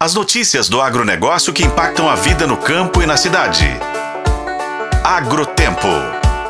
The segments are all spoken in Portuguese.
As notícias do agronegócio que impactam a vida no campo e na cidade. Agrotempo.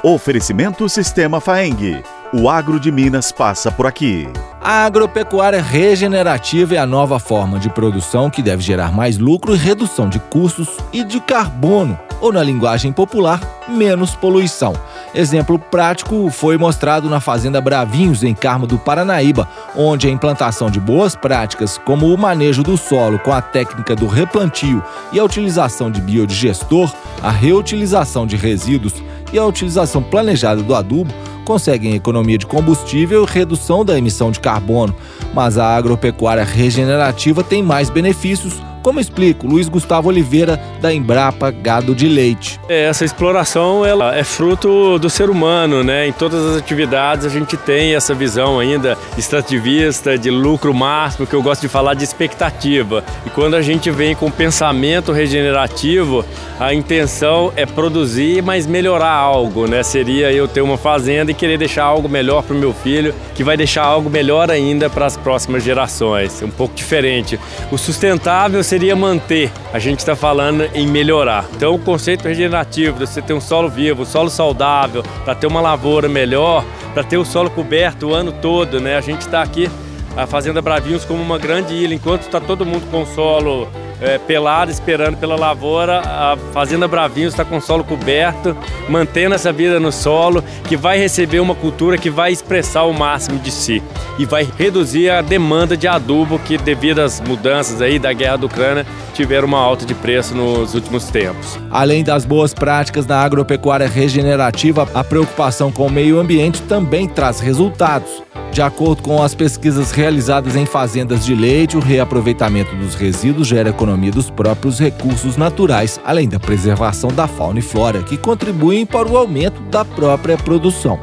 Oferecimento Sistema Faeng. O agro de Minas passa por aqui. A agropecuária regenerativa é a nova forma de produção que deve gerar mais lucro e redução de custos e de carbono, ou na linguagem popular, menos poluição. Exemplo prático foi mostrado na Fazenda Bravinhos, em Carmo do Paranaíba, onde a implantação de boas práticas, como o manejo do solo com a técnica do replantio e a utilização de biodigestor, a reutilização de resíduos e a utilização planejada do adubo, conseguem economia de combustível e redução da emissão de carbono. Mas a agropecuária regenerativa tem mais benefícios como explica o Luiz Gustavo Oliveira, da Embrapa Gado de Leite. É, essa exploração ela é fruto do ser humano, né? Em todas as atividades a gente tem essa visão ainda extrativista, de lucro máximo, que eu gosto de falar de expectativa. E quando a gente vem com pensamento regenerativo, a intenção é produzir, mas melhorar algo, né? Seria eu ter uma fazenda e querer deixar algo melhor para o meu filho, que vai deixar algo melhor ainda para as próximas gerações. Um pouco diferente. O sustentável seria manter, a gente está falando em melhorar. Então o conceito regenerativo, você ter um solo vivo, solo saudável, para ter uma lavoura melhor, para ter o solo coberto o ano todo, né? A gente está aqui, a Fazenda Bravinhos, como uma grande ilha, enquanto está todo mundo com solo é, pelado, esperando pela lavoura. A Fazenda Bravinhos está com o solo coberto, mantendo essa vida no solo, que vai receber uma cultura que vai expressar o máximo de si e vai reduzir a demanda de adubo que, devido às mudanças aí da guerra da Ucrânia, tiveram uma alta de preço nos últimos tempos. Além das boas práticas da agropecuária regenerativa, a preocupação com o meio ambiente também traz resultados. De acordo com as pesquisas realizadas em fazendas de leite, o reaproveitamento dos resíduos gera economia dos próprios recursos naturais, além da preservação da fauna e flora, que contribuem para o aumento da própria produção.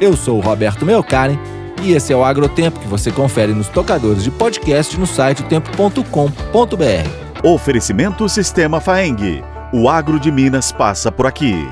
Eu sou o Roberto Melcaren e esse é o Agrotempo que você confere nos tocadores de podcast no site tempo.com.br. Oferecimento Sistema Faeng. O agro de Minas passa por aqui.